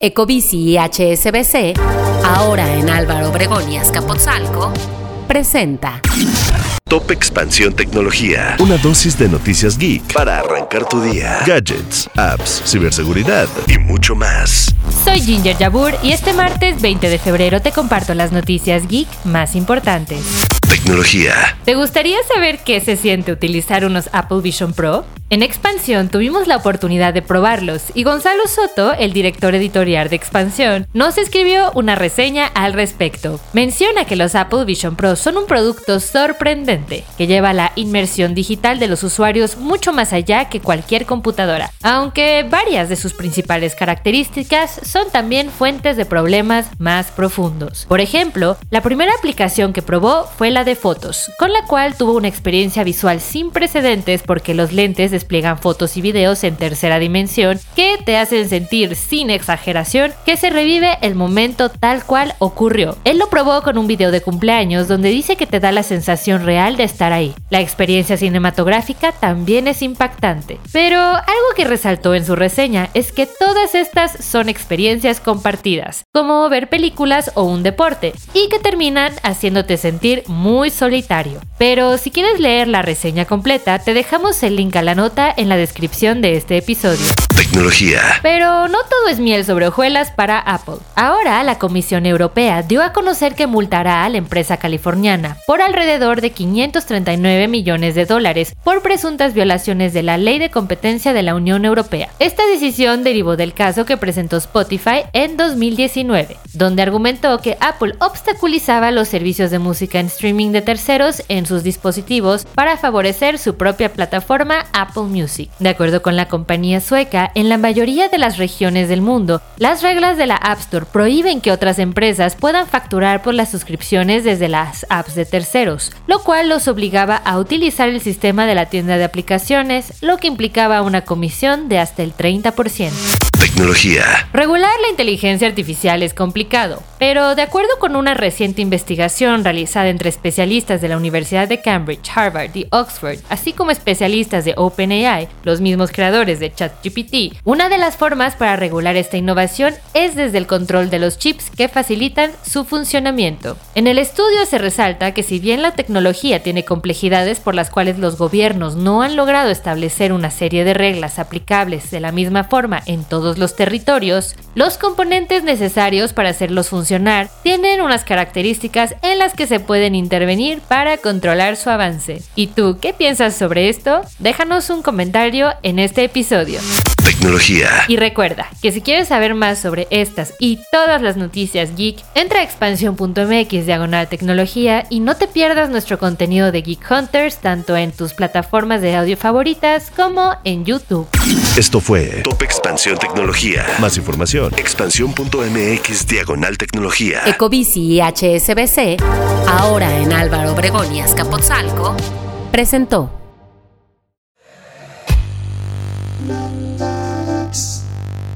Ecobici y HSBC, ahora en Álvaro Obregón y Azcapotzalco, presenta Top Expansión Tecnología. Una dosis de noticias geek para arrancar tu día. Gadgets, apps, ciberseguridad y mucho más. Soy Ginger Yabur y este martes 20 de febrero te comparto las noticias geek más importantes. ¿Te gustaría saber qué se siente utilizar unos Apple Vision Pro? En Expansión tuvimos la oportunidad de probarlos y Gonzalo Soto, el director editorial de Expansión, nos escribió una reseña al respecto. Menciona que los Apple Vision Pro son un producto sorprendente que lleva la inmersión digital de los usuarios mucho más allá que cualquier computadora, aunque varias de sus principales características son también fuentes de problemas más profundos. Por ejemplo, la primera aplicación que probó fue la de fotos, con la cual tuvo una experiencia visual sin precedentes porque los lentes despliegan fotos y videos en tercera dimensión que te hacen sentir sin exageración que se revive el momento tal cual ocurrió. Él lo probó con un video de cumpleaños donde dice que te da la sensación real de estar ahí. La experiencia cinematográfica también es impactante. Pero algo que resaltó en su reseña es que todas estas son experiencias compartidas, como ver películas o un deporte, y que terminan haciéndote sentir muy solitario. Pero si quieres leer la reseña completa, te dejamos el link a la nota en la descripción de este episodio. Tecnología. Pero no todo es miel sobre hojuelas para Apple. Ahora la Comisión Europea dio a conocer que multará a la empresa californiana por alrededor de 539 millones de dólares por presuntas violaciones de la ley de competencia de la Unión Europea. Esta decisión derivó del caso que presentó Spotify en 2019, donde argumentó que Apple obstaculizaba los servicios de música en streaming de terceros en sus dispositivos para favorecer su propia plataforma Apple Music. De acuerdo con la compañía sueca, en la mayoría de las regiones del mundo, las reglas de la App Store prohíben que otras empresas puedan facturar por las suscripciones desde las apps de terceros, lo cual los obligaba a utilizar el sistema de la tienda de aplicaciones, lo que implicaba una comisión de hasta el 30%. Tecnología. Regular la inteligencia artificial es complicado, pero de acuerdo con una reciente investigación realizada entre especialistas de la Universidad de Cambridge, Harvard y Oxford, así como especialistas de OpenAI, los mismos creadores de ChatGPT, una de las formas para regular esta innovación es desde el control de los chips que facilitan su funcionamiento. En el estudio se resalta que si bien la tecnología tiene complejidades por las cuales los gobiernos no han logrado establecer una serie de reglas aplicables de la misma forma en todos los territorios, los componentes necesarios para hacerlos funcionar tienen unas características en las que se pueden intervenir para controlar su avance. ¿Y tú qué piensas sobre esto? Déjanos un comentario en este episodio. Tecnología. Y recuerda que si quieres saber más sobre estas y todas las noticias geek, entra a expansión.mx diagonal tecnología y no te pierdas nuestro contenido de Geek Hunters tanto en tus plataformas de audio favoritas como en YouTube. Esto fue Top Expansión Tecnología. Más información, expansión.mx diagonal tecnología. Ecobici y HSBC, ahora en Álvaro Obregón y Azcapotzalco, presentó.